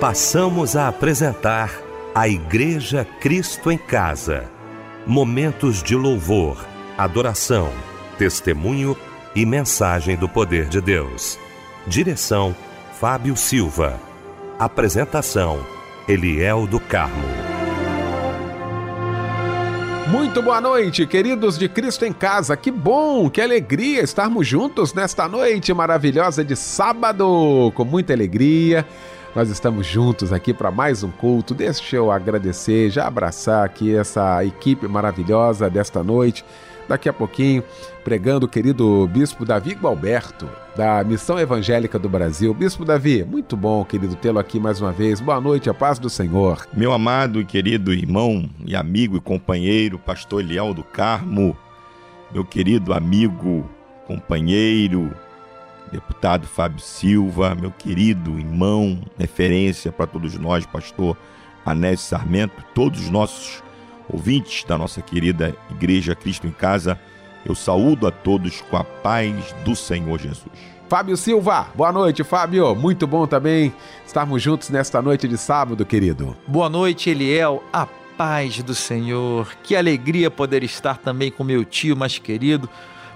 passamos a apresentar a Igreja Cristo em Casa. Momentos de louvor, adoração, testemunho e mensagem do poder de Deus. Direção: Fábio Silva. Apresentação: Eliel do Carmo. Muito boa noite, queridos de Cristo em Casa. Que bom, que alegria estarmos juntos nesta noite maravilhosa de sábado, com muita alegria. Nós estamos juntos aqui para mais um culto. Deixa eu agradecer, já abraçar aqui essa equipe maravilhosa desta noite. Daqui a pouquinho, pregando o querido Bispo Davi Gualberto, da Missão Evangélica do Brasil. Bispo Davi, muito bom, querido, tê-lo aqui mais uma vez. Boa noite, a paz do Senhor. Meu amado e querido irmão e amigo e companheiro, pastor Eliel do Carmo, meu querido amigo, companheiro, deputado Fábio Silva, meu querido irmão, referência para todos nós, pastor Anésio Sarmento, todos os nossos ouvintes da nossa querida Igreja Cristo em Casa, eu saúdo a todos com a paz do Senhor Jesus. Fábio Silva, boa noite, Fábio. Muito bom também estarmos juntos nesta noite de sábado, querido. Boa noite, Eliel. A paz do Senhor. Que alegria poder estar também com meu tio mais querido,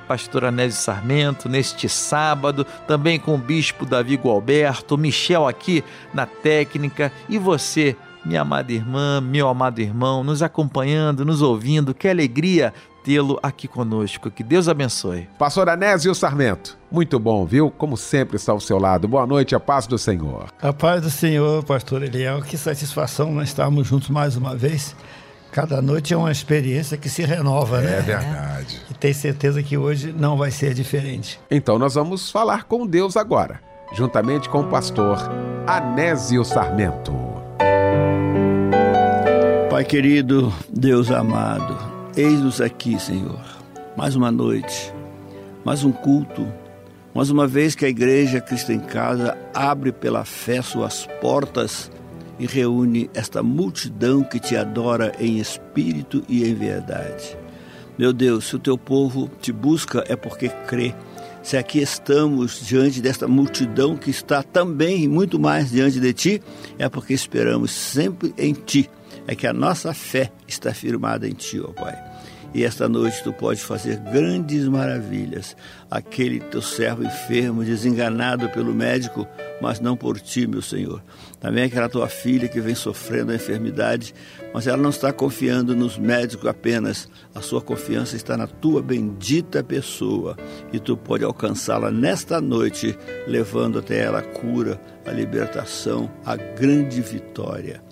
pastor Anésio Sarmento, neste sábado, também com o bispo Davi Gualberto, Michel aqui na técnica e você, minha amada irmã, meu amado irmão, nos acompanhando, nos ouvindo. Que alegria tê-lo aqui conosco. Que Deus abençoe. Pastor Anésio Sarmento, muito bom, viu? Como sempre está ao seu lado. Boa noite, a paz do Senhor. A paz do Senhor, pastor Eliel. Que satisfação nós estarmos juntos mais uma vez. Cada noite é uma experiência que se renova, né? É verdade. Tenho certeza que hoje não vai ser diferente. Então nós vamos falar com Deus agora, juntamente com o pastor Anésio Sarmento. Pai querido, Deus amado, eis-nos aqui, Senhor. Mais uma noite, mais um culto, mais uma vez que a Igreja Cristo em Casa abre pela fé suas portas e reúne esta multidão que te adora em espírito e em verdade. Meu Deus, se o teu povo te busca é porque crê. Se aqui estamos diante desta multidão que está também e muito mais diante de ti, é porque esperamos sempre em ti. É que a nossa fé está firmada em ti, ó Pai. E esta noite tu pode fazer grandes maravilhas. Aquele teu servo enfermo, desenganado pelo médico, mas não por ti, meu Senhor. Também aquela tua filha que vem sofrendo a enfermidade, mas ela não está confiando nos médicos apenas. A sua confiança está na tua bendita pessoa. E tu pode alcançá-la nesta noite, levando até ela a cura, a libertação, a grande vitória.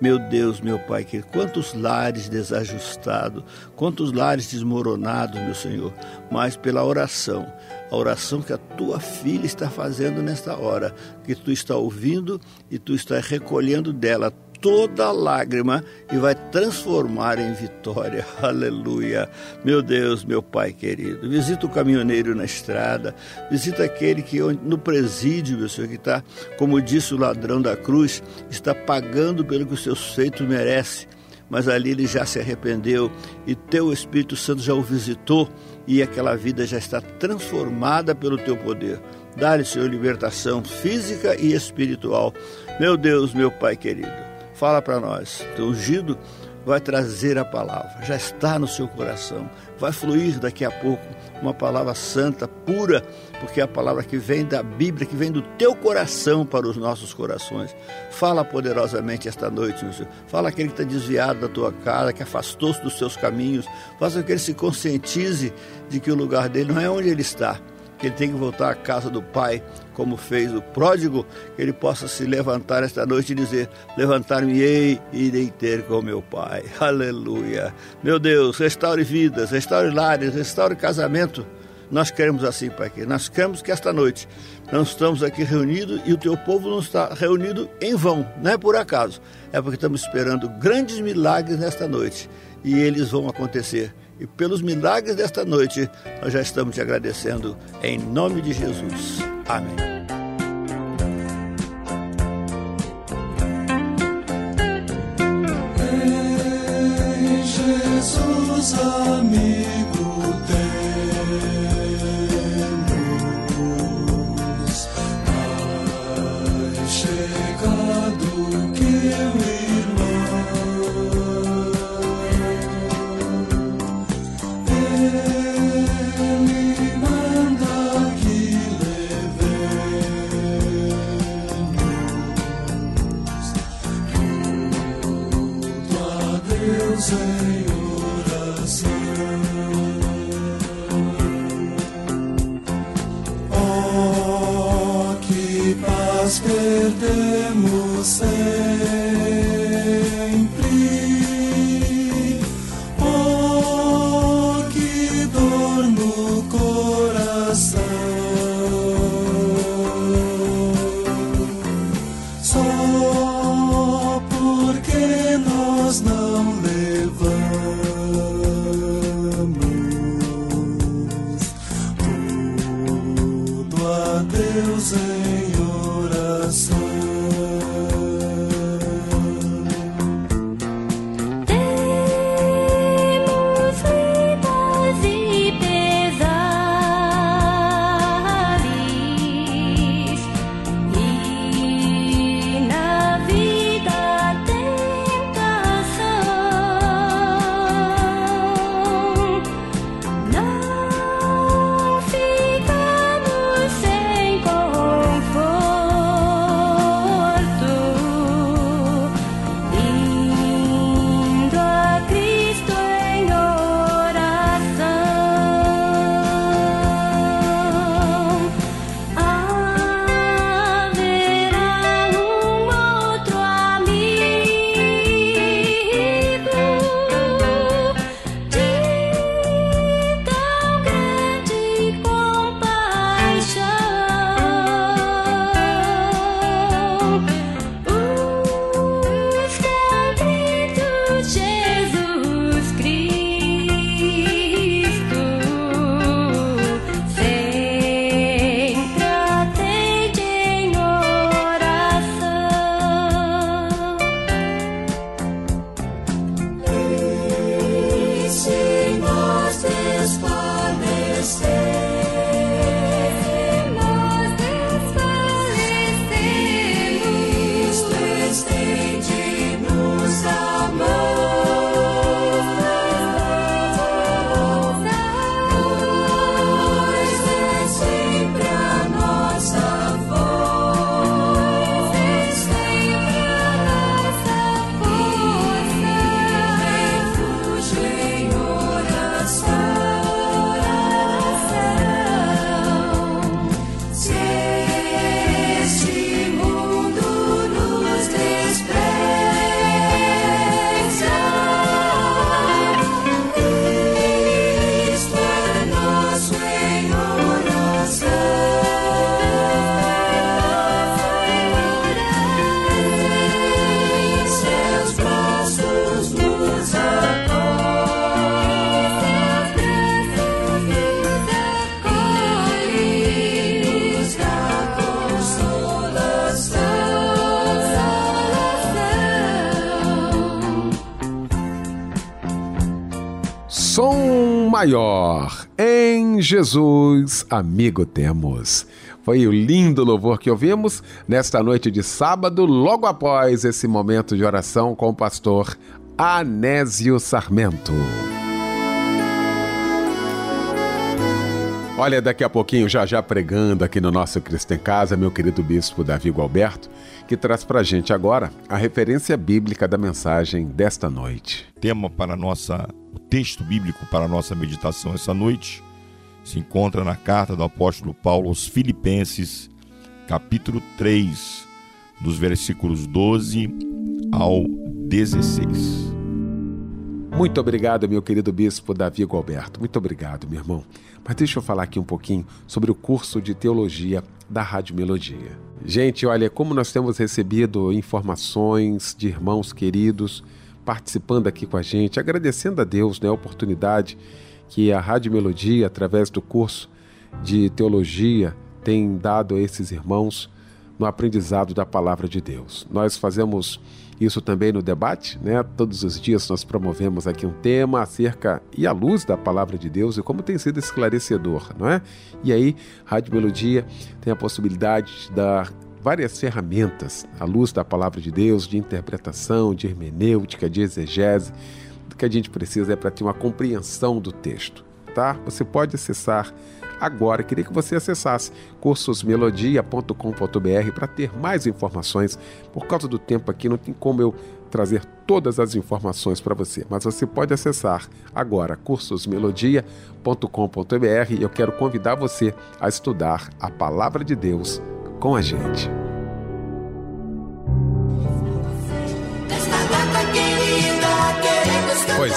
Meu Deus, meu Pai, que quantos lares desajustados, quantos lares desmoronados, meu Senhor, mas pela oração, a oração que a tua filha está fazendo nesta hora, que tu está ouvindo e tu está recolhendo dela toda lágrima e vai transformar em vitória. Aleluia. Meu Deus, meu Pai querido, visita o caminhoneiro na estrada, visita aquele que no presídio, meu Senhor, que está, como disse o ladrão da cruz, está pagando pelo que os seus feitos merecem. Mas ali ele já se arrependeu e teu Espírito Santo já o visitou e aquela vida já está transformada pelo teu poder. Dá-lhe, Senhor, libertação física e espiritual. Meu Deus, meu Pai querido fala para nós. Teu ungido vai trazer a palavra, já está no seu coração, vai fluir daqui a pouco uma palavra santa, pura, porque é a palavra que vem da Bíblia, que vem do teu coração para os nossos corações. Fala poderosamente esta noite, meu Senhor. Fala aquele que está desviado da tua casa, que afastou-se dos seus caminhos. Faça com que ele se conscientize de que o lugar dele não é onde ele está, que ele tem que voltar à casa do Pai, como fez o pródigo, que ele possa se levantar esta noite e dizer: Levantar-me-ei e irei ter com meu Pai. Aleluia. Meu Deus, restaure vidas, restaure lares, restaure casamento. Nós queremos assim, Pai, que nós queremos que esta noite nós estamos aqui reunidos e o teu povo não está reunido em vão, não é por acaso. É porque estamos esperando grandes milagres nesta noite e eles vão acontecer e pelos milagres desta noite, nós já estamos te agradecendo em nome de Jesus. Amém. Amigo, say. Jesus, amigo temos. Foi o lindo louvor que ouvimos nesta noite de sábado, logo após esse momento de oração com o pastor Anésio Sarmento. Olha, daqui a pouquinho, já já pregando aqui no nosso Cristo em Casa, meu querido bispo Davi Gualberto, que traz pra gente agora a referência bíblica da mensagem desta noite. tema para nossa o texto bíblico para a nossa meditação essa noite se encontra na carta do apóstolo Paulo aos Filipenses, capítulo 3, dos versículos 12 ao 16. Muito obrigado, meu querido bispo Davi Gualberto. Muito obrigado, meu irmão. Mas deixa eu falar aqui um pouquinho sobre o curso de teologia da Rádio Melodia. Gente, olha, como nós temos recebido informações de irmãos queridos participando aqui com a gente, agradecendo a Deus né, a oportunidade que a Rádio Melodia, através do curso de teologia, tem dado a esses irmãos no aprendizado da palavra de Deus. Nós fazemos isso também no debate, né? Todos os dias nós promovemos aqui um tema acerca e à luz da palavra de Deus e como tem sido esclarecedor, não é? E aí, Rádio Melodia tem a possibilidade de dar várias ferramentas à luz da palavra de Deus, de interpretação, de hermenêutica, de exegese. Que a gente precisa é para ter uma compreensão do texto, tá? Você pode acessar agora. Queria que você acessasse cursosmelodia.com.br para ter mais informações. Por causa do tempo aqui, não tem como eu trazer todas as informações para você, mas você pode acessar agora cursosmelodia.com.br e eu quero convidar você a estudar a palavra de Deus com a gente.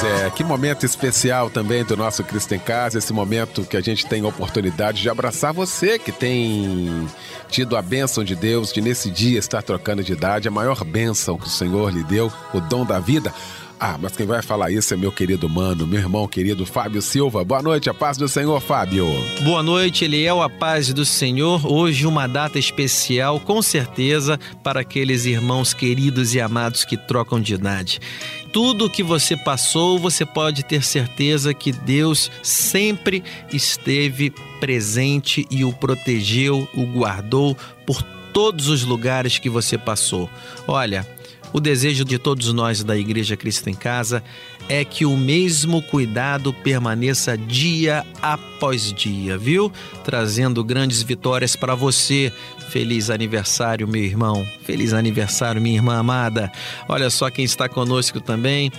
É, que momento especial também do nosso Cristo em Casa, esse momento que a gente tem oportunidade de abraçar você que tem tido a bênção de Deus de nesse dia estar trocando de idade, a maior bênção que o Senhor lhe deu, o dom da vida. Ah, mas quem vai falar isso é meu querido mano, meu irmão querido Fábio Silva. Boa noite, a paz do Senhor, Fábio. Boa noite, Eliel, a paz do Senhor. Hoje uma data especial, com certeza, para aqueles irmãos queridos e amados que trocam de idade. Tudo que você passou, você pode ter certeza que Deus sempre esteve presente e o protegeu, o guardou por todos os lugares que você passou. Olha, o desejo de todos nós da Igreja Cristo em Casa é que o mesmo cuidado permaneça dia após dia, viu? Trazendo grandes vitórias para você. Feliz aniversário, meu irmão. Feliz aniversário, minha irmã amada. Olha só quem está conosco também,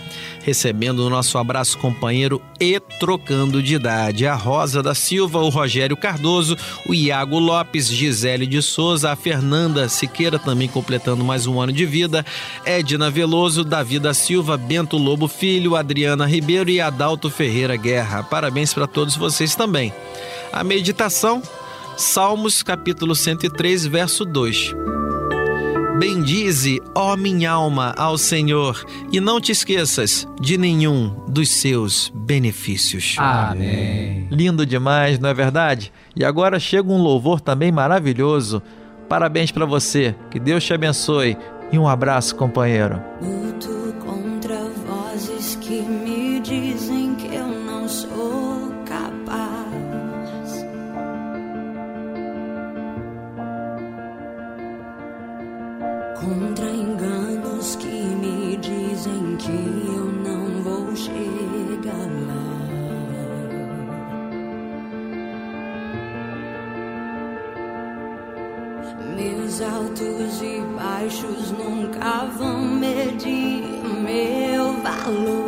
recebendo o nosso abraço companheiro e trocando de idade. A Rosa da Silva, o Rogério Cardoso, o Iago Lopes, Gisele de Souza, a Fernanda Siqueira também completando mais um ano de vida, Edna Veloso, Davi da Silva, Bento Lobo Filho, Adriana Ribeiro e Adalto Ferreira Guerra. Parabéns para todos vocês também. A meditação, Salmos capítulo 103, verso 2. Bendize, ó minha alma, ao Senhor, e não te esqueças de nenhum dos seus benefícios. Amém. Lindo demais, não é verdade? E agora chega um louvor também maravilhoso. Parabéns para você, que Deus te abençoe e um abraço, companheiro. Luto contra vozes que me baixos nunca vão medir meu valor.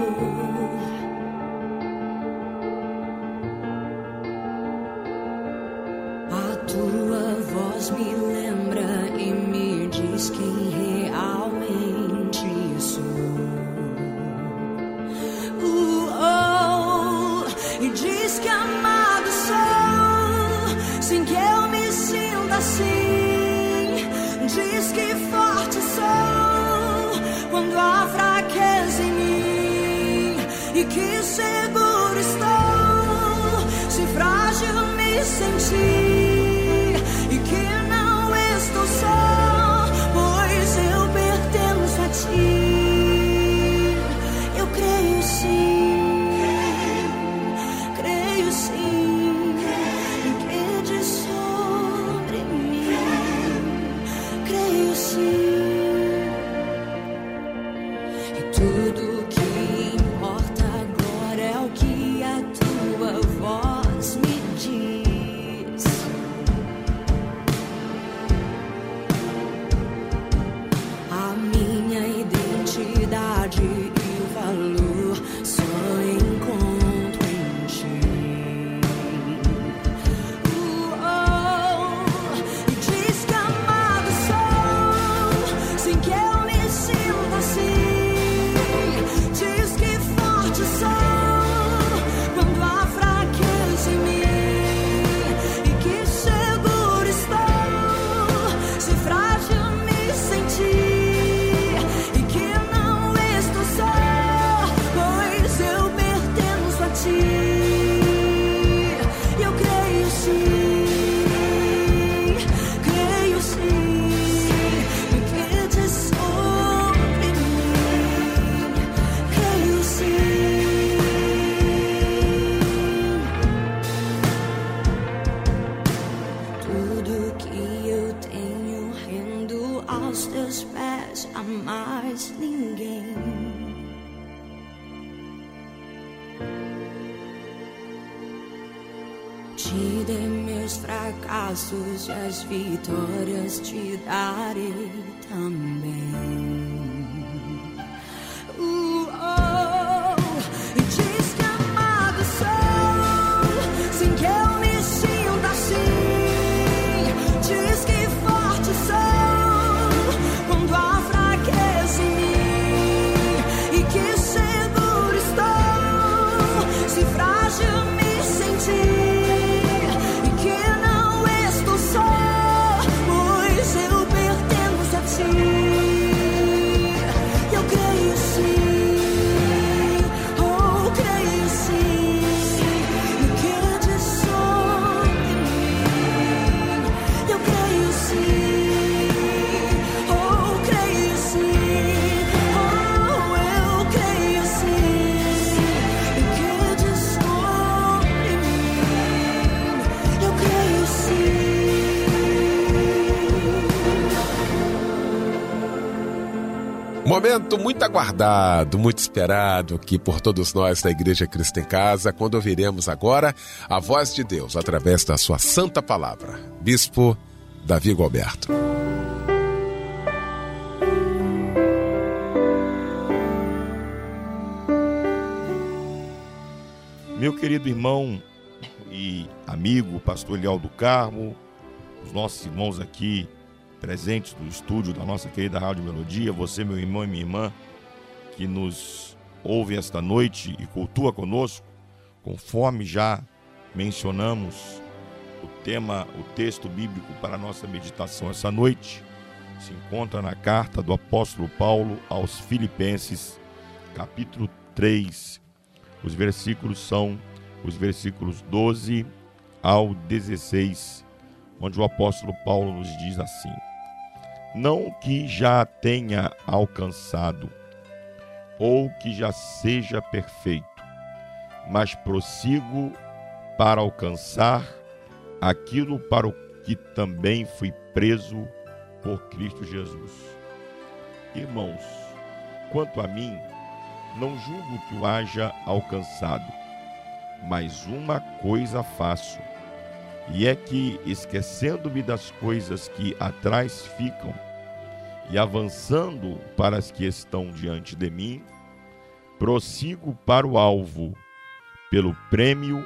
Momento muito aguardado, muito esperado aqui por todos nós da Igreja Cristo em Casa, quando ouviremos agora a voz de Deus através da sua santa palavra. Bispo Davi Gilberto. Meu querido irmão e amigo, pastor Eliel do Carmo, os nossos irmãos aqui presentes do estúdio da nossa querida Rádio Melodia, você, meu irmão e minha irmã, que nos ouve esta noite e cultua conosco, conforme já mencionamos o tema, o texto bíblico para a nossa meditação essa noite, se encontra na carta do apóstolo Paulo aos Filipenses, capítulo 3. Os versículos são os versículos 12 ao 16, onde o apóstolo Paulo nos diz assim: Não que já tenha alcançado, ou que já seja perfeito, mas prossigo para alcançar aquilo para o que também fui preso por Cristo Jesus. Irmãos, quanto a mim, não julgo que o haja alcançado, mas uma coisa faço, e é que, esquecendo-me das coisas que atrás ficam e avançando para as que estão diante de mim, prossigo para o alvo, pelo prêmio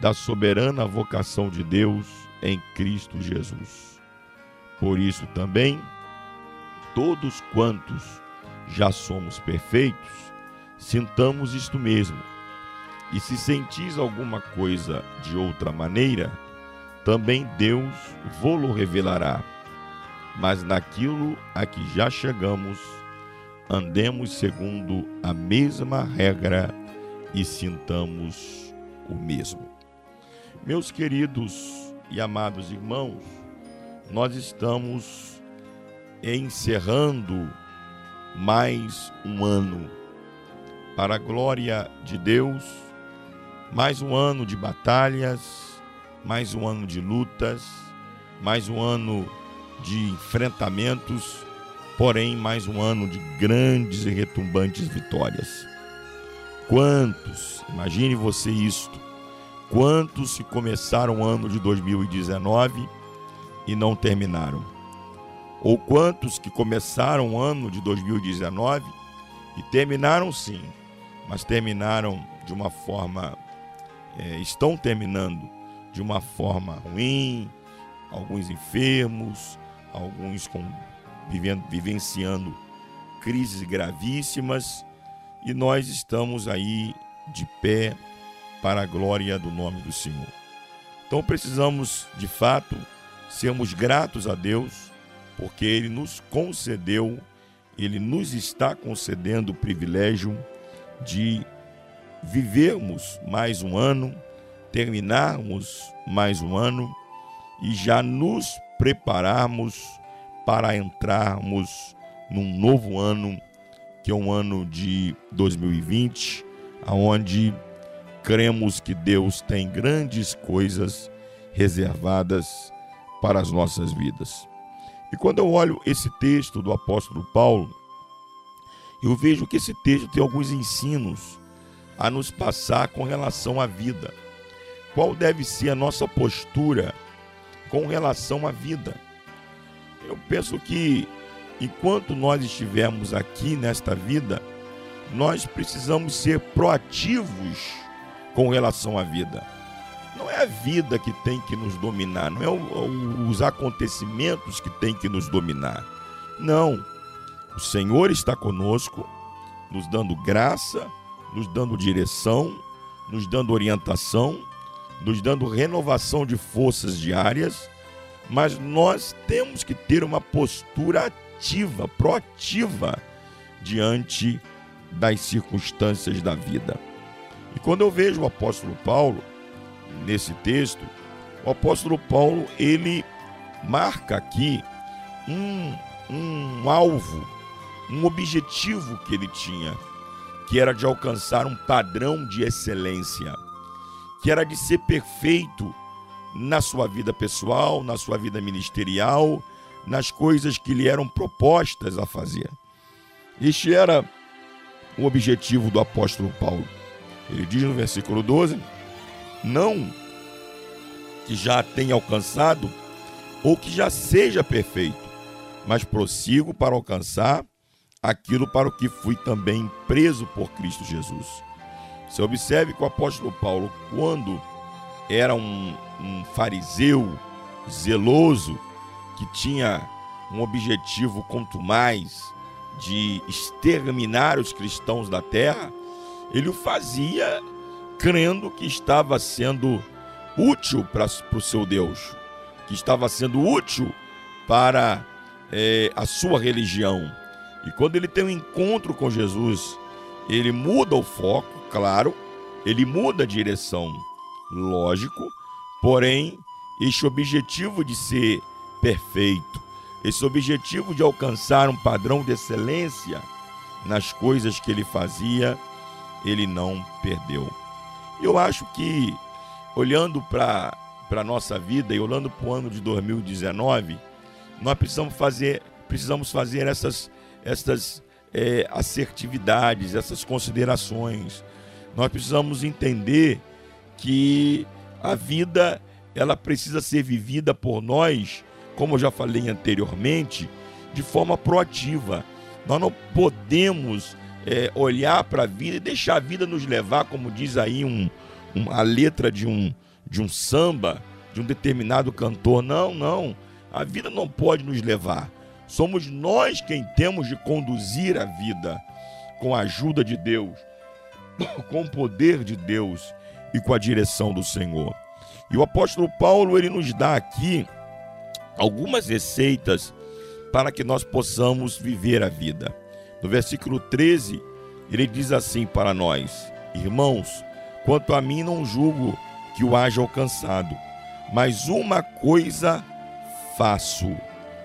da soberana vocação de Deus em Cristo Jesus. Por isso também, todos quantos já somos perfeitos, sintamos isto mesmo. E se sentis alguma coisa de outra maneira, também Deus vô-lo revelará. Mas naquilo a que já chegamos, andemos segundo a mesma regra e sintamos o mesmo. Meus queridos e amados irmãos, nós estamos encerrando mais um ano. Para a glória de Deus, mais um ano de batalhas, mais um ano de lutas, mais um ano de enfrentamentos, porém mais um ano de grandes e retumbantes vitórias. Quantos, imagine você isto, quantos se começaram o ano de 2019 e não terminaram? Ou quantos que começaram o ano de 2019 e terminaram sim, mas terminaram de uma forma, é, estão terminando de uma forma ruim, alguns enfermos, alguns com, vivendo, vivenciando crises gravíssimas, e nós estamos aí de pé para a glória do nome do Senhor. Então precisamos, de fato, sermos gratos a Deus, porque Ele nos concedeu, Ele nos está concedendo o privilégio de vivermos mais um ano, terminarmos mais um ano e já nos prepararmos para entrarmos num novo ano, que é um ano de 2020, aonde cremos que Deus tem grandes coisas reservadas para as nossas vidas. E quando eu olho esse texto do apóstolo Paulo, eu vejo que esse texto tem alguns ensinos a nos passar com relação à vida. Qual deve ser a nossa postura com relação à vida? Eu penso que enquanto nós estivermos aqui nesta vida, nós precisamos ser proativos com relação à vida. Não é a vida que tem que nos dominar, não é os acontecimentos que tem que nos dominar. Não. O Senhor está conosco, nos dando graça, nos dando direção, nos dando orientação, nos dando renovação de forças diárias, mas nós temos que ter uma postura ativa, proativa diante das circunstâncias da vida. E quando eu vejo o apóstolo Paulo nesse texto, o apóstolo Paulo ele marca aqui um, um alvo, um objetivo que ele tinha, que era de alcançar um padrão de excelência, que era de ser perfeito na sua vida pessoal, na sua vida ministerial, nas coisas que lhe eram propostas a fazer. Este era o objetivo do apóstolo Paulo. Ele diz no versículo 12: Não que já tenha alcançado ou que já seja perfeito, mas prossigo para alcançar aquilo para o que fui também preso por Cristo Jesus. Você observe que o apóstolo Paulo, quando era um, um fariseu zeloso, que tinha um objetivo quanto mais de exterminar os cristãos da terra, ele o fazia crendo que estava sendo útil para o seu Deus, que estava sendo útil para é, a sua religião. E quando ele tem um encontro com Jesus, ele muda o foco, claro, ele muda a direção, lógico, porém, este objetivo de ser perfeito, esse objetivo de alcançar um padrão de excelência nas coisas que ele fazia, ele não perdeu. Eu acho que, olhando para a nossa vida e olhando para o ano de 2019, nós precisamos fazer, precisamos fazer essas, essas é, assertividades, essas considerações. Nós precisamos entender que a vida ela precisa ser vivida por nós como eu já falei anteriormente, de forma proativa. Nós não podemos é, olhar para a vida e deixar a vida nos levar, como diz aí um, a letra de um, de um samba, de um determinado cantor. Não, não. A vida não pode nos levar. Somos nós quem temos de conduzir a vida com a ajuda de Deus, com o poder de Deus e com a direção do Senhor. E o apóstolo Paulo, ele nos dá aqui algumas receitas para que nós possamos viver a vida. No versículo 13, ele diz assim para nós: Irmãos, quanto a mim não julgo que o haja alcançado, mas uma coisa faço,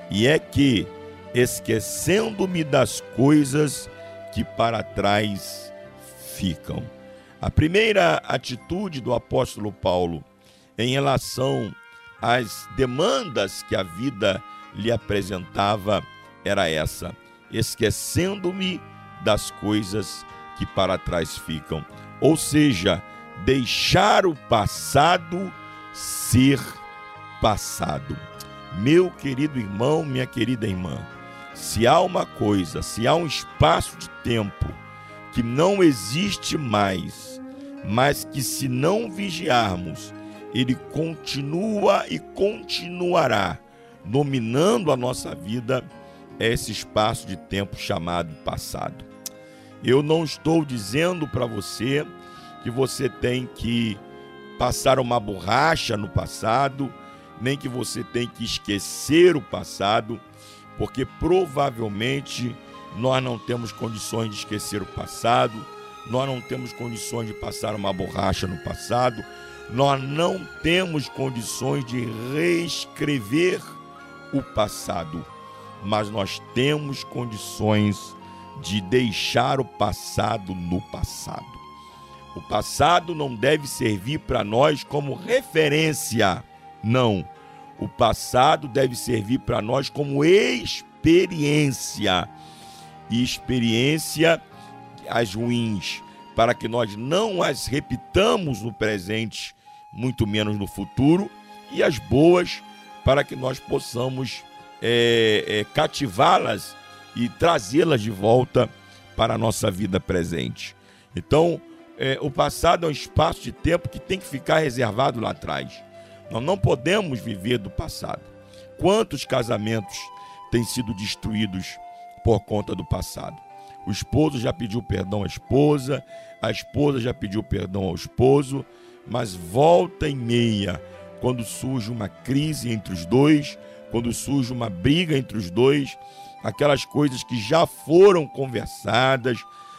e é que, esquecendo-me das coisas que para trás ficam. A primeira atitude do apóstolo Paulo em relação as demandas que a vida lhe apresentava era essa: esquecendo-me das coisas que para trás ficam. Ou seja, deixar o passado ser passado. Meu querido irmão, minha querida irmã, se há uma coisa, se há um espaço de tempo que não existe mais, mas que se não vigiarmos, ele continua e continuará dominando a nossa vida esse espaço de tempo chamado passado. Eu não estou dizendo para você que você tem que passar uma borracha no passado, nem que você tem que esquecer o passado, porque provavelmente nós não temos condições de esquecer o passado, nós não temos condições de passar uma borracha no passado, nós não temos condições de reescrever o passado, mas nós temos condições de deixar o passado no passado. O passado não deve servir para nós como referência, não. O passado deve servir para nós como experiência. E experiência, as ruins, para que nós não as repitamos no presente, muito menos no futuro, e as boas, para que nós possamos é, é, cativá-las e trazê-las de volta para a nossa vida presente. Então, é, o passado é um espaço de tempo que tem que ficar reservado lá atrás. Nós não podemos viver do passado. Quantos casamentos têm sido destruídos por conta do passado? O esposo já pediu perdão à esposa, a esposa já pediu perdão ao esposo, mas volta e meia, quando surge uma crise entre os dois, quando surge uma briga entre os dois, aquelas coisas que já foram conversadas,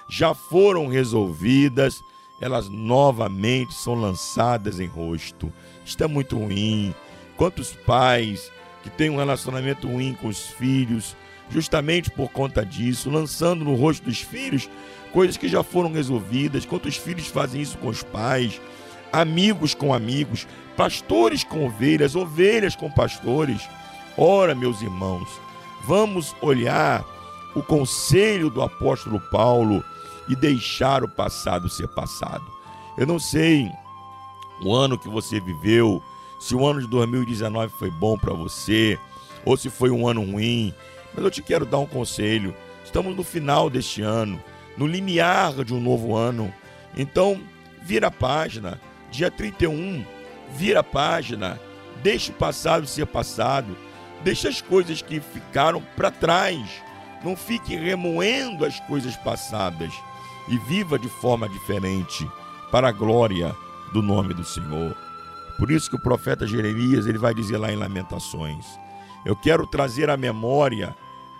já foram resolvidas, elas novamente são lançadas em rosto. Isto é muito ruim. Quantos pais que têm um relacionamento ruim com os filhos, justamente por conta disso, lançando no rosto dos filhos coisas que já foram resolvidas. Quantos filhos fazem isso com os pais? Amigos com amigos, pastores com ovelhas, ovelhas com pastores. Ora, meus irmãos, vamos olhar o conselho do apóstolo Paulo e deixar o passado ser passado. Eu não sei o ano que você viveu, se o ano de 2019 foi bom para você ou se foi um ano ruim, mas eu te quero dar um conselho. Estamos no final deste ano, no limiar de um novo ano. Então, vira a página. Dia 31, vira a página. Deixe o passado ser passado. Deixe as coisas que ficaram para trás. Não fique remoendo as coisas passadas e viva de forma diferente para a glória do nome do Senhor. Por isso que o profeta Jeremias, ele vai dizer lá em Lamentações: Eu quero trazer à memória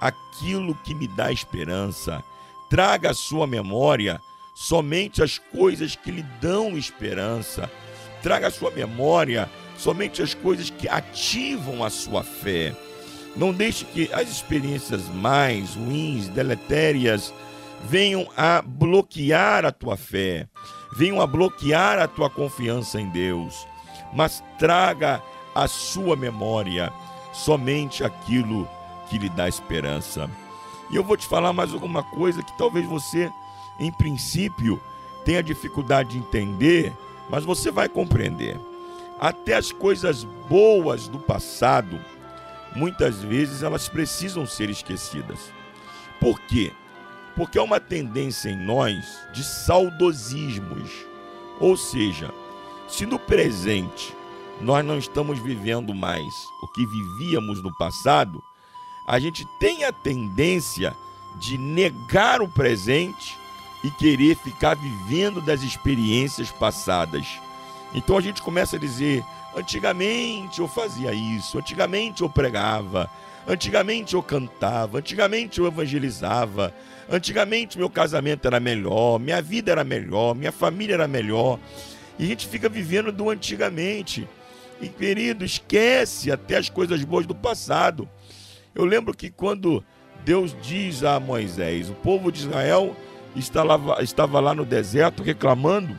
aquilo que me dá esperança. Traga à sua memória somente as coisas que lhe dão esperança. Traga à sua memória somente as coisas que ativam a sua fé. Não deixe que as experiências mais ruins, deletérias, venham a bloquear a tua fé, venham a bloquear a tua confiança em Deus, mas traga à sua memória somente aquilo que lhe dá esperança. E eu vou te falar mais alguma coisa que talvez você, em princípio, tenha dificuldade de entender, mas você vai compreender. Até as coisas boas do passado, muitas vezes elas precisam ser esquecidas. Por quê? Porque há uma tendência em nós de saudosismos. Ou seja, se no presente nós não estamos vivendo mais o que vivíamos no passado, a gente tem a tendência de negar o presente e querer ficar vivendo das experiências passadas. Então a gente começa a dizer: antigamente eu fazia isso, antigamente eu pregava, antigamente eu cantava, antigamente eu evangelizava, antigamente meu casamento era melhor, minha vida era melhor, minha família era melhor. E a gente fica vivendo do antigamente. E querido, esquece até as coisas boas do passado. Eu lembro que quando Deus diz a Moisés, o povo de Israel estava, lá no deserto reclamando,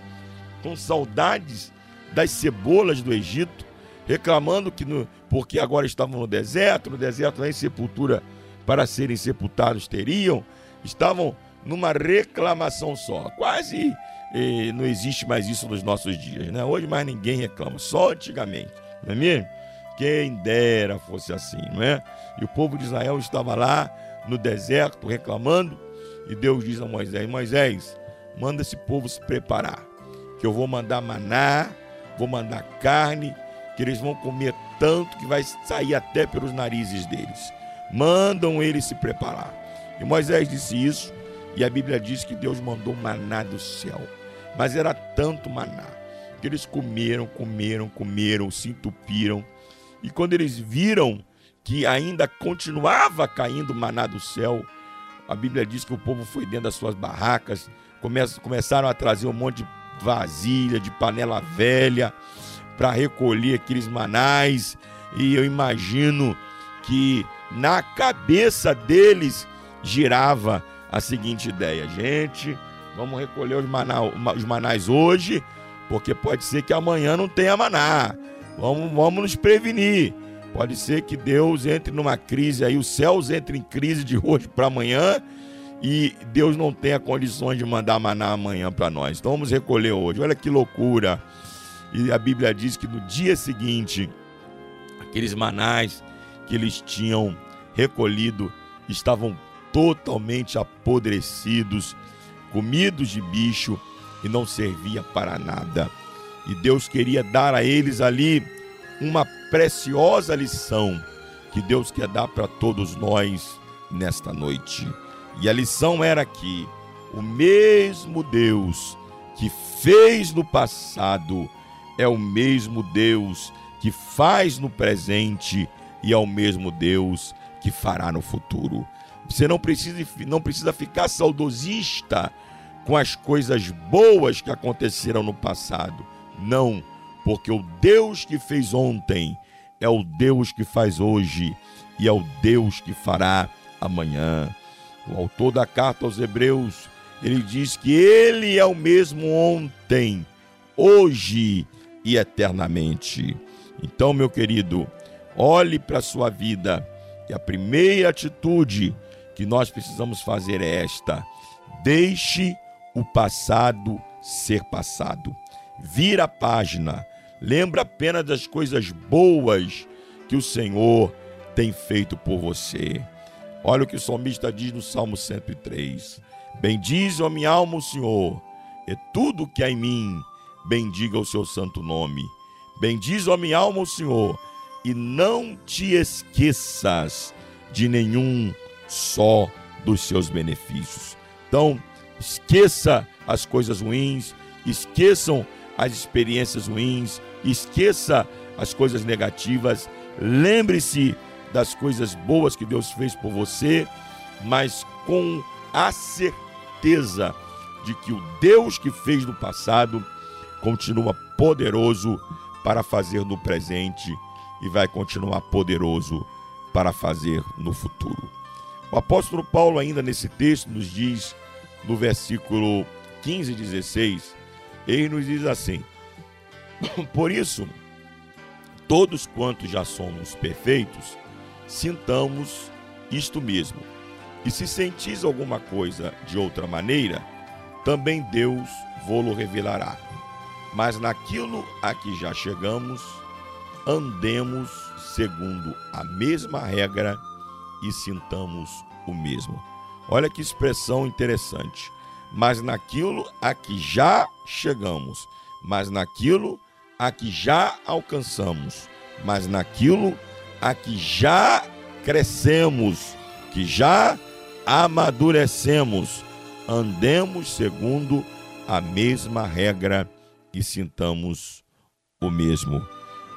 com saudades das cebolas do Egito, reclamando que no, porque agora estavam no deserto, no deserto nem sepultura para serem sepultados teriam, estavam numa reclamação só. Quase eh, não existe mais isso nos nossos dias, né? Hoje mais ninguém reclama, só antigamente, não é mesmo? Quem dera fosse assim, não é? E o povo de Israel estava lá no deserto reclamando, e Deus diz a Moisés: Moisés, manda esse povo se preparar, que eu vou mandar maná, vou mandar carne, que eles vão comer tanto que vai sair até pelos narizes deles. Mandam eles se preparar. E Moisés disse isso, e a Bíblia diz que Deus mandou maná do céu. Mas era tanto maná que eles comeram, comeram, comeram, se entupiram. E quando eles viram que ainda continuava caindo maná do céu, a Bíblia diz que o povo foi dentro das suas barracas, começaram a trazer um monte de vasilha, de panela velha, para recolher aqueles manais. E eu imagino que na cabeça deles girava a seguinte ideia: gente, vamos recolher os, maná, os manais hoje, porque pode ser que amanhã não tenha maná. Vamos, vamos nos prevenir. Pode ser que Deus entre numa crise aí, os céus entrem em crise de hoje para amanhã e Deus não tenha condições de mandar maná amanhã para nós. Então vamos recolher hoje. Olha que loucura. E a Bíblia diz que no dia seguinte, aqueles manais que eles tinham recolhido estavam totalmente apodrecidos, comidos de bicho e não servia para nada. E Deus queria dar a eles ali uma preciosa lição que Deus quer dar para todos nós nesta noite. E a lição era que o mesmo Deus que fez no passado é o mesmo Deus que faz no presente e é o mesmo Deus que fará no futuro. Você não precisa, não precisa ficar saudosista com as coisas boas que aconteceram no passado. Não, porque o Deus que fez ontem é o Deus que faz hoje e é o Deus que fará amanhã. O autor da carta aos Hebreus, ele diz que ele é o mesmo ontem, hoje e eternamente. Então, meu querido, olhe para a sua vida e a primeira atitude que nós precisamos fazer é esta: deixe o passado ser passado. Vira a página. Lembra apenas das coisas boas que o Senhor tem feito por você. Olha o que o salmista diz no Salmo 103. Bendize, ó minha alma, o Senhor, e tudo que há em mim, bendiga o seu santo nome. Bendize, ó minha alma, o Senhor, e não te esqueças de nenhum só dos seus benefícios. Então, esqueça as coisas ruins, esqueçam as experiências ruins, esqueça as coisas negativas, lembre-se das coisas boas que Deus fez por você, mas com a certeza de que o Deus que fez no passado continua poderoso para fazer no presente e vai continuar poderoso para fazer no futuro. O apóstolo Paulo, ainda nesse texto, nos diz no versículo 15 e 16, ele nos diz assim: Por isso, todos quantos já somos perfeitos, sintamos isto mesmo. E se sentis alguma coisa de outra maneira, também Deus vô-lo revelará. Mas naquilo a que já chegamos, andemos segundo a mesma regra e sintamos o mesmo. Olha que expressão interessante. Mas naquilo a que já chegamos, mas naquilo a que já alcançamos, mas naquilo a que já crescemos, que já amadurecemos, andemos segundo a mesma regra e sintamos o mesmo.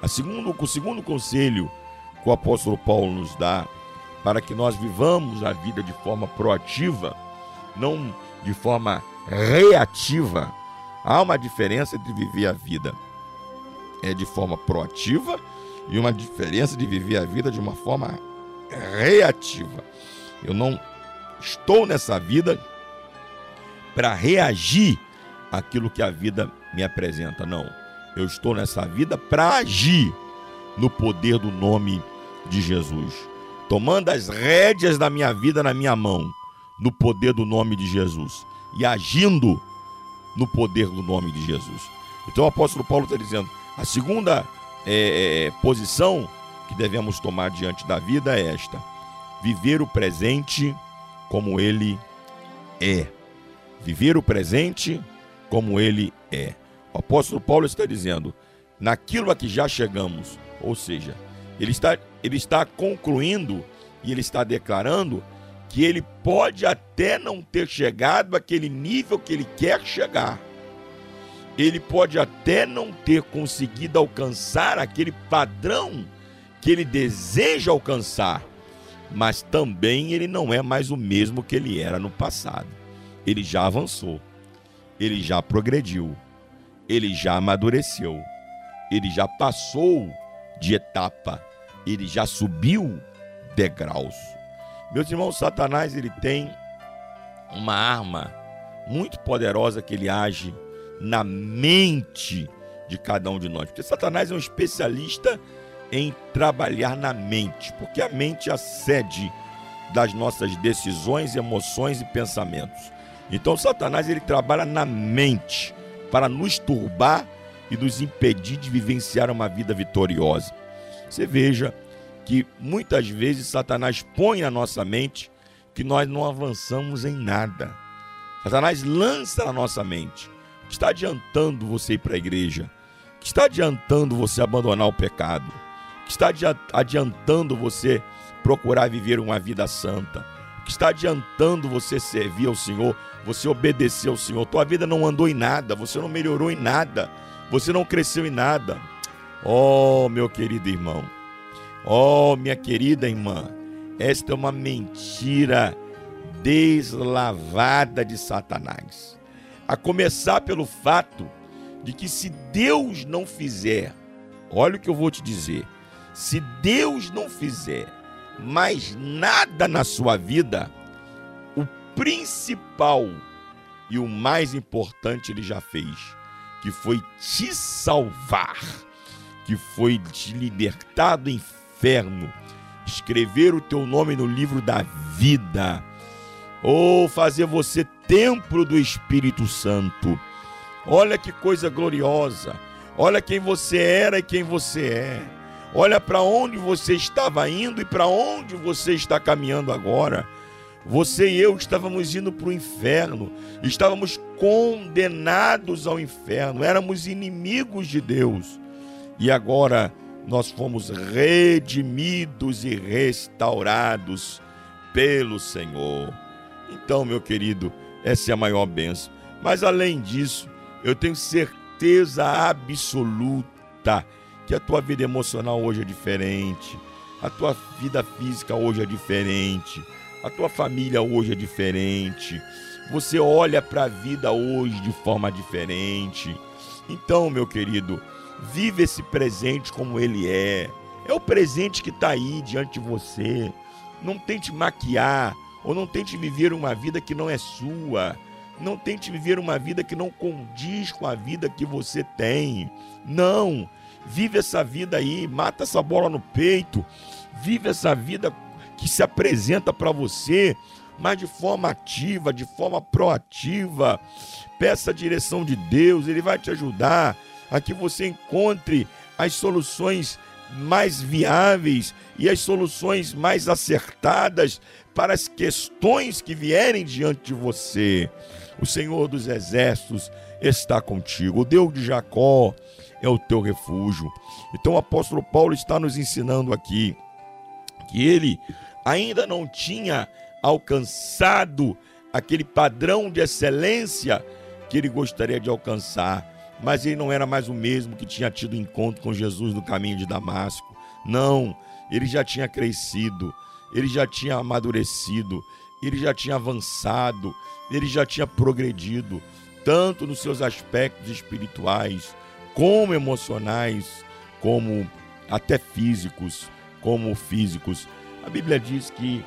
A segundo, o segundo conselho que o apóstolo Paulo nos dá para que nós vivamos a vida de forma proativa, não de forma reativa. Há uma diferença entre viver a vida é de forma proativa e uma diferença de viver a vida de uma forma reativa. Eu não estou nessa vida para reagir àquilo que a vida me apresenta, não. Eu estou nessa vida para agir no poder do nome de Jesus, tomando as rédeas da minha vida na minha mão, no poder do nome de Jesus e agindo no poder do nome de Jesus. Então o apóstolo Paulo está dizendo: a segunda é, é, posição que devemos tomar diante da vida é esta: viver o presente como ele é. Viver o presente como ele é. O apóstolo Paulo está dizendo: naquilo a que já chegamos, ou seja, ele está, ele está concluindo e ele está declarando que ele pode até não ter chegado àquele nível que ele quer chegar. Ele pode até não ter conseguido alcançar aquele padrão que ele deseja alcançar, mas também ele não é mais o mesmo que ele era no passado. Ele já avançou, ele já progrediu, ele já amadureceu, ele já passou de etapa, ele já subiu degraus. Meus irmãos, Satanás ele tem uma arma muito poderosa que ele age na mente de cada um de nós. Porque Satanás é um especialista em trabalhar na mente, porque a mente é a sede das nossas decisões, emoções e pensamentos. Então Satanás ele trabalha na mente para nos turbar e nos impedir de vivenciar uma vida vitoriosa. Você veja que muitas vezes Satanás põe na nossa mente que nós não avançamos em nada. Satanás lança na nossa mente que está adiantando você ir para a igreja, que está adiantando você abandonar o pecado, que está adiantando você procurar viver uma vida santa, que está adiantando você servir ao Senhor, você obedecer ao Senhor. Tua vida não andou em nada, você não melhorou em nada, você não cresceu em nada. Oh, meu querido irmão, Oh, minha querida irmã, esta é uma mentira deslavada de Satanás. A começar pelo fato de que se Deus não fizer, olha o que eu vou te dizer, se Deus não fizer mais nada na sua vida, o principal e o mais importante ele já fez, que foi te salvar, que foi te libertar do inferno inferno, escrever o teu nome no livro da vida ou fazer você templo do Espírito Santo. Olha que coisa gloriosa. Olha quem você era e quem você é. Olha para onde você estava indo e para onde você está caminhando agora. Você e eu estávamos indo para o inferno, estávamos condenados ao inferno, éramos inimigos de Deus. E agora nós fomos redimidos e restaurados pelo Senhor. Então, meu querido, essa é a maior bênção. Mas além disso, eu tenho certeza absoluta que a tua vida emocional hoje é diferente, a tua vida física hoje é diferente, a tua família hoje é diferente. Você olha para a vida hoje de forma diferente. Então, meu querido, vive esse presente como ele é. É o presente que está aí diante de você. Não tente maquiar ou não tente viver uma vida que não é sua. Não tente viver uma vida que não condiz com a vida que você tem. Não. Vive essa vida aí, mata essa bola no peito. Vive essa vida que se apresenta para você, mas de forma ativa, de forma proativa. Peça a direção de Deus, ele vai te ajudar a que você encontre as soluções mais viáveis e as soluções mais acertadas para as questões que vierem diante de você. O Senhor dos Exércitos está contigo. O Deus de Jacó é o teu refúgio. Então o apóstolo Paulo está nos ensinando aqui que ele ainda não tinha alcançado aquele padrão de excelência que ele gostaria de alcançar, mas ele não era mais o mesmo que tinha tido encontro com Jesus no caminho de Damasco. Não, ele já tinha crescido, ele já tinha amadurecido, ele já tinha avançado, ele já tinha progredido, tanto nos seus aspectos espirituais, como emocionais, como até físicos, como físicos. A Bíblia diz que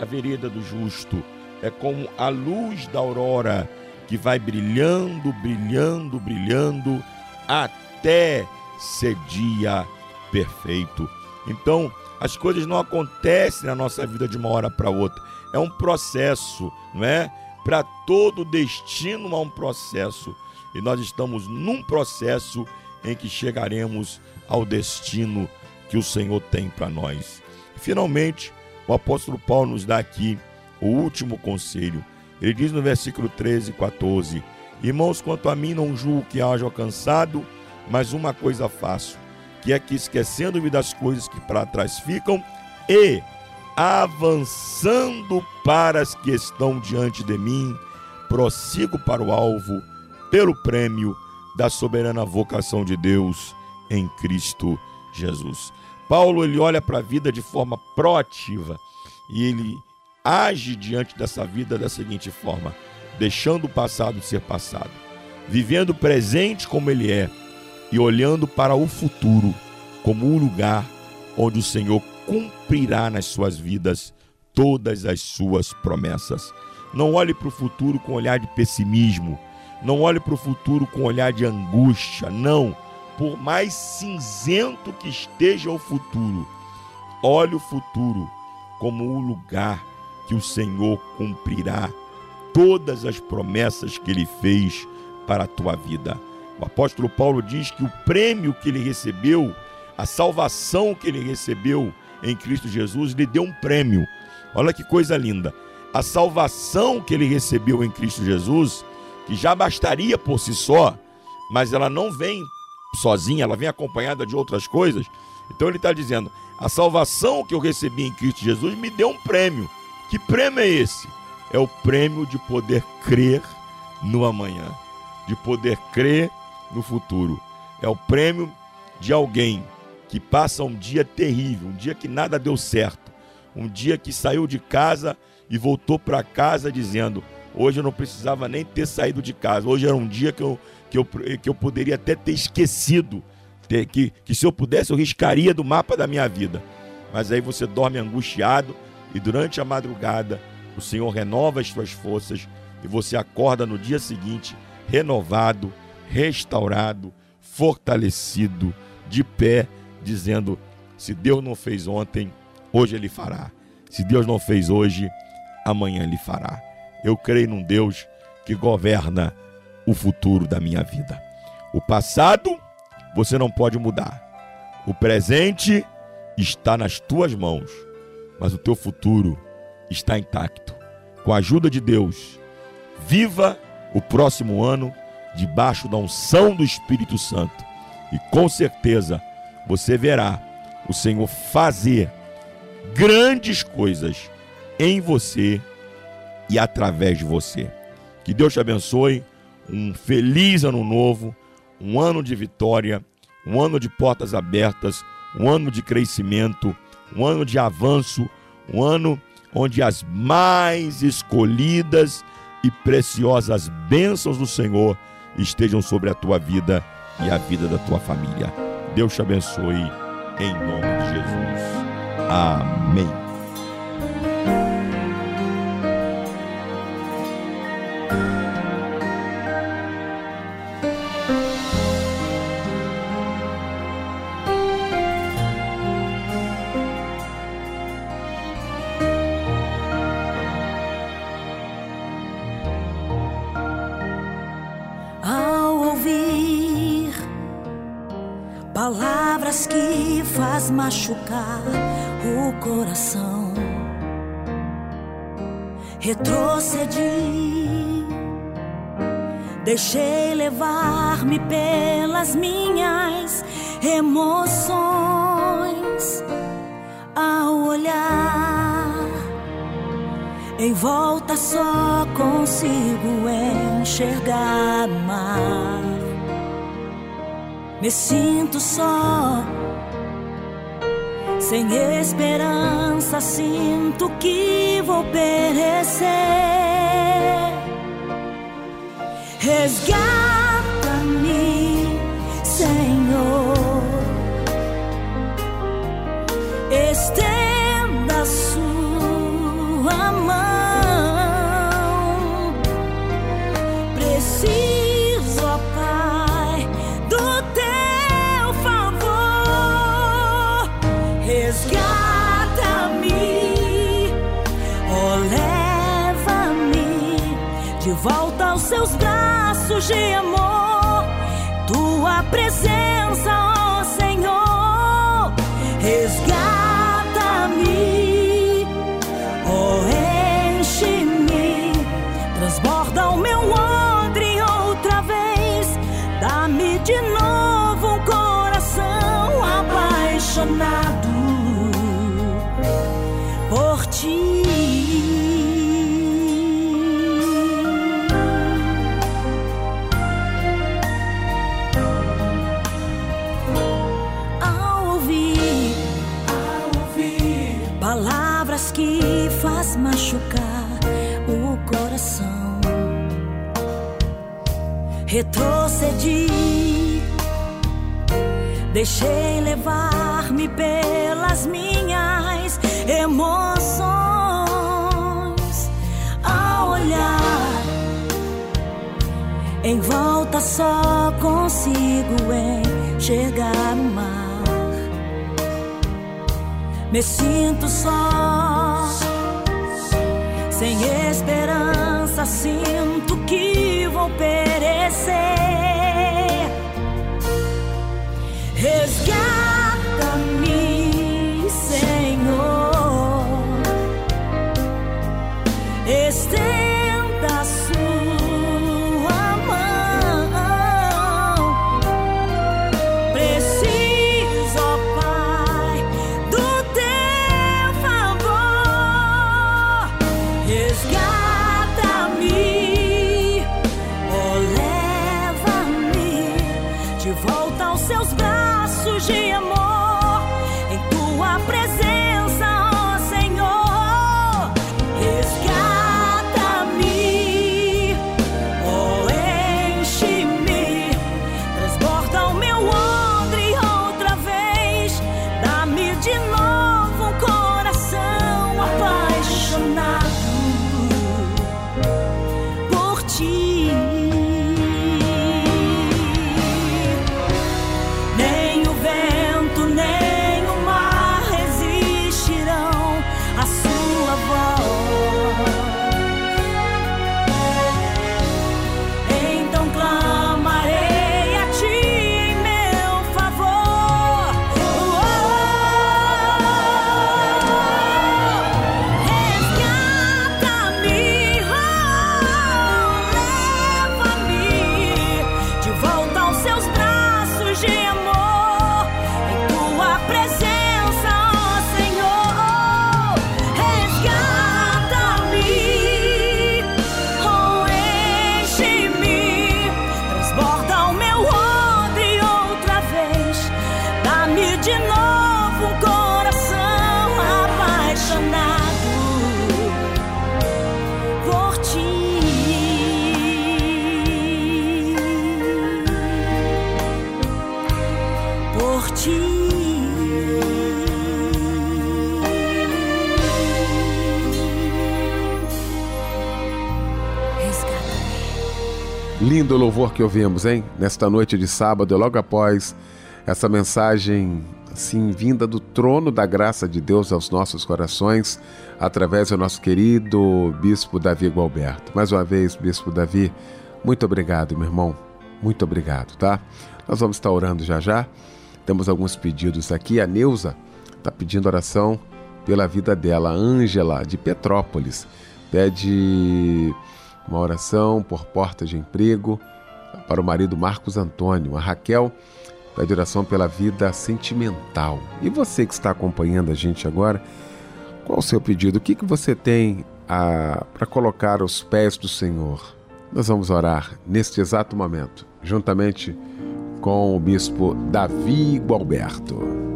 a vereda do justo é como a luz da aurora que vai brilhando, brilhando, brilhando até ser dia perfeito. Então, as coisas não acontecem na nossa vida de uma hora para outra. É um processo, não é? Para todo destino há um processo. E nós estamos num processo em que chegaremos ao destino que o Senhor tem para nós. Finalmente, o apóstolo Paulo nos dá aqui o último conselho. Ele diz no versículo 13 e 14: Irmãos, quanto a mim, não julgo que haja alcançado, mas uma coisa faço, que é que esquecendo-me das coisas que para trás ficam e avançando para as que estão diante de mim, prossigo para o alvo, pelo prêmio da soberana vocação de Deus em Cristo Jesus. Paulo ele olha para a vida de forma proativa e ele age diante dessa vida da seguinte forma: deixando o passado ser passado, vivendo o presente como ele é e olhando para o futuro como um lugar onde o Senhor cumprirá nas suas vidas todas as suas promessas. Não olhe para o futuro com olhar de pessimismo, não olhe para o futuro com olhar de angústia, não por mais cinzento que esteja o futuro, olhe o futuro como o lugar que o Senhor cumprirá todas as promessas que ele fez para a tua vida. O apóstolo Paulo diz que o prêmio que ele recebeu, a salvação que ele recebeu em Cristo Jesus, lhe deu um prêmio. Olha que coisa linda. A salvação que ele recebeu em Cristo Jesus, que já bastaria por si só, mas ela não vem sozinha, ela vem acompanhada de outras coisas. Então ele está dizendo: a salvação que eu recebi em Cristo Jesus me deu um prêmio. Que prêmio é esse? É o prêmio de poder crer no amanhã, de poder crer no futuro. É o prêmio de alguém que passa um dia terrível, um dia que nada deu certo, um dia que saiu de casa e voltou para casa dizendo: Hoje eu não precisava nem ter saído de casa. Hoje era um dia que eu que eu, que eu poderia até ter esquecido, ter, que, que se eu pudesse eu riscaria do mapa da minha vida. Mas aí você dorme angustiado e durante a madrugada o Senhor renova as suas forças e você acorda no dia seguinte renovado, restaurado, fortalecido, de pé, dizendo: se Deus não fez ontem, hoje Ele fará. Se Deus não fez hoje, amanhã Ele fará. eu creio num Deus que governa o futuro da minha vida. O passado você não pode mudar. O presente está nas tuas mãos, mas o teu futuro está intacto. Com a ajuda de Deus, viva o próximo ano debaixo da unção do Espírito Santo e com certeza você verá o Senhor fazer grandes coisas em você e através de você. Que Deus te abençoe. Um feliz ano novo, um ano de vitória, um ano de portas abertas, um ano de crescimento, um ano de avanço, um ano onde as mais escolhidas e preciosas bênçãos do Senhor estejam sobre a tua vida e a vida da tua família. Deus te abençoe em nome de Jesus. Amém. Faz machucar o coração, retrocedi, deixei levar-me pelas minhas emoções ao olhar. Em volta só consigo enxergar mar. Me sinto só, sem esperança, sinto que vou perecer. Resgata-me, seus braços de amor. Tua presença, ó Senhor, resgata-me, retrocedi, deixei levar-me pelas minhas emoções. Ao olhar em volta só consigo enxergar o mar. Me sinto só, sem esperança, sinto perecer. Lindo louvor que ouvimos, hein? Nesta noite de sábado, logo após essa mensagem assim vinda do trono da graça de Deus aos nossos corações, através do nosso querido bispo Davi Gualberto. Mais uma vez, bispo Davi, muito obrigado, meu irmão. Muito obrigado, tá? Nós vamos estar orando já já. Temos alguns pedidos aqui. A Neuza está pedindo oração pela vida dela, Ângela, de Petrópolis. Pede uma oração por porta de emprego para o marido Marcos Antônio. A Raquel pede oração pela vida sentimental. E você que está acompanhando a gente agora, qual o seu pedido? O que, que você tem para colocar aos pés do Senhor? Nós vamos orar neste exato momento, juntamente com o bispo Davi Gualberto.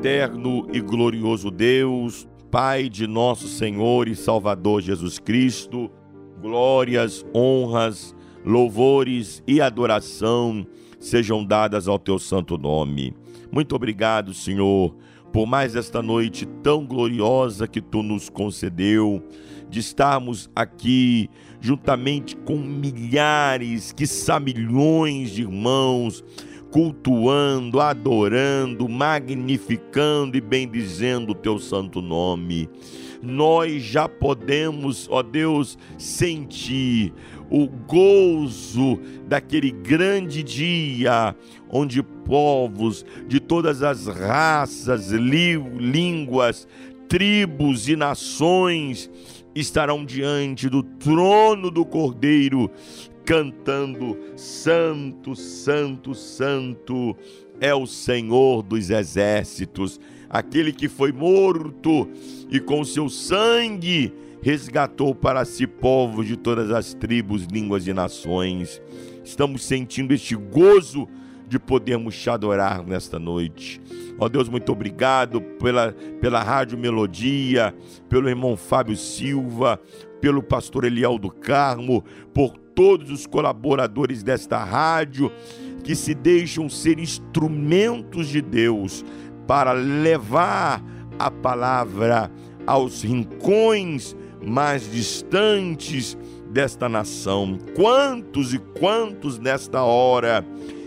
Eterno e glorioso Deus, Pai de nosso Senhor e Salvador Jesus Cristo, glórias, honras, louvores e adoração sejam dadas ao teu santo nome. Muito obrigado, Senhor, por mais esta noite tão gloriosa que tu nos concedeu, de estarmos aqui juntamente com milhares, quiçá milhões de irmãos cultuando, adorando, magnificando e bendizendo o teu santo nome. Nós já podemos, ó Deus, sentir o gozo daquele grande dia onde povos de todas as raças, línguas, tribos e nações estarão diante do trono do Cordeiro cantando: Santo, Santo, Santo é o Senhor dos exércitos, aquele que foi morto e com seu sangue resgatou para si povos de todas as tribos, línguas e nações. Estamos sentindo este gozo de podermos te adorar nesta noite. Ó Deus, muito obrigado pela, pela Rádio Melodia, pelo irmão Fábio Silva, pelo pastor Eliel do Carmo, por todos os colaboradores desta rádio que se deixam ser instrumentos de Deus para levar a palavra aos rincões mais distantes desta nação. Quantos e quantos nesta hora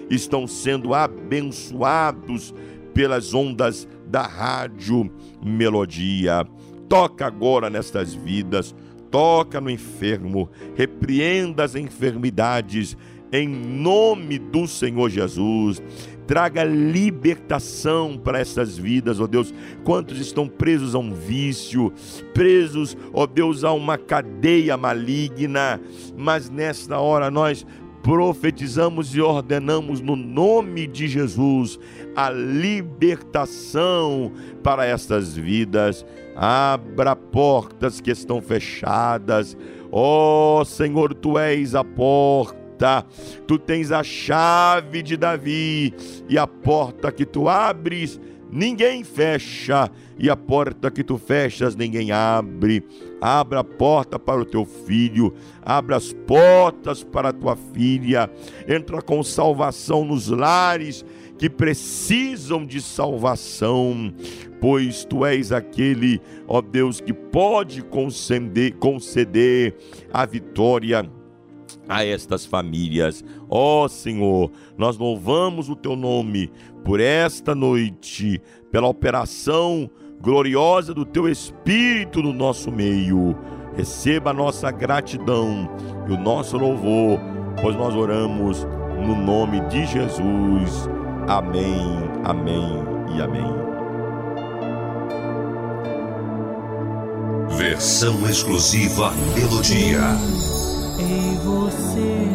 estão sendo abençoados pelas ondas da rádio Melodia. Toca agora nestas vidas, toca no enfermo, repreenda as enfermidades em nome do Senhor Jesus. Traga libertação para essas vidas, ó Deus. Quantos estão presos a um vício, presos, ó Deus, a uma cadeia maligna, mas nesta hora nós profetizamos e ordenamos no nome de Jesus a libertação para estas vidas. Abra portas que estão fechadas. Ó oh, Senhor, tu és a porta. Tu tens a chave de Davi e a porta que tu abres ninguém fecha, e a porta que tu fechas, ninguém abre. Abra a porta para o teu filho, abra as portas para a tua filha. Entra com salvação nos lares que precisam de salvação, pois tu és aquele, ó Deus, que pode conceder, conceder a vitória a estas famílias. Ó Senhor, nós louvamos o teu nome por esta noite, pela operação gloriosa do teu Espírito no nosso meio. Receba a nossa gratidão e o nosso louvor, pois nós oramos no nome de Jesus. Amém, amém e amém. Versão exclusiva Melodia. Ei você,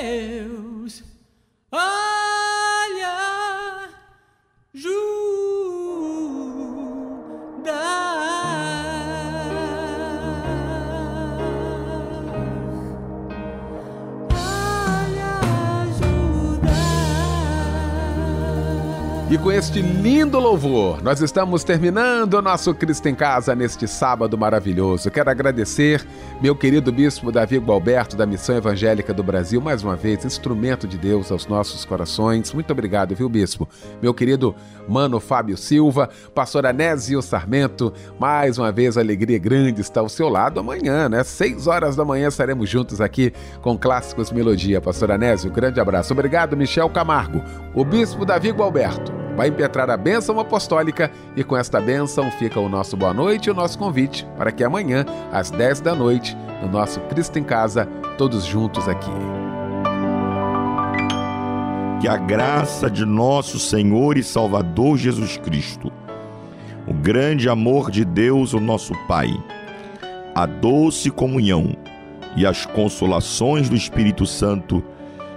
tem com este lindo louvor, nós estamos terminando o nosso Cristo em Casa neste sábado maravilhoso. Quero agradecer meu querido bispo Davi Gualberto, da Missão Evangélica do Brasil, mais uma vez, instrumento de Deus aos nossos corações. Muito obrigado, viu, bispo? Meu querido mano Fábio Silva, pastor Anésio Sarmento, mais uma vez, alegria grande estar ao seu lado amanhã, né? Seis horas da manhã estaremos juntos aqui com Clássicos Melodia. Pastor Anésio, grande abraço. Obrigado, Michel Camargo, o bispo Davi Gualberto vai impetrar a bênção apostólica e com esta bênção fica o nosso boa noite e o nosso convite para que amanhã, às 10 da noite, no nosso Cristo em Casa, todos juntos aqui. Que a graça de nosso Senhor e Salvador Jesus Cristo, o grande amor de Deus, o nosso Pai, a doce comunhão e as consolações do Espírito Santo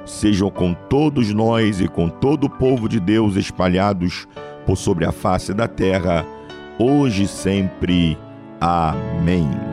sejam com todos nós e com todo o povo de Deus espalhados por sobre a face da terra, hoje e sempre. Amém.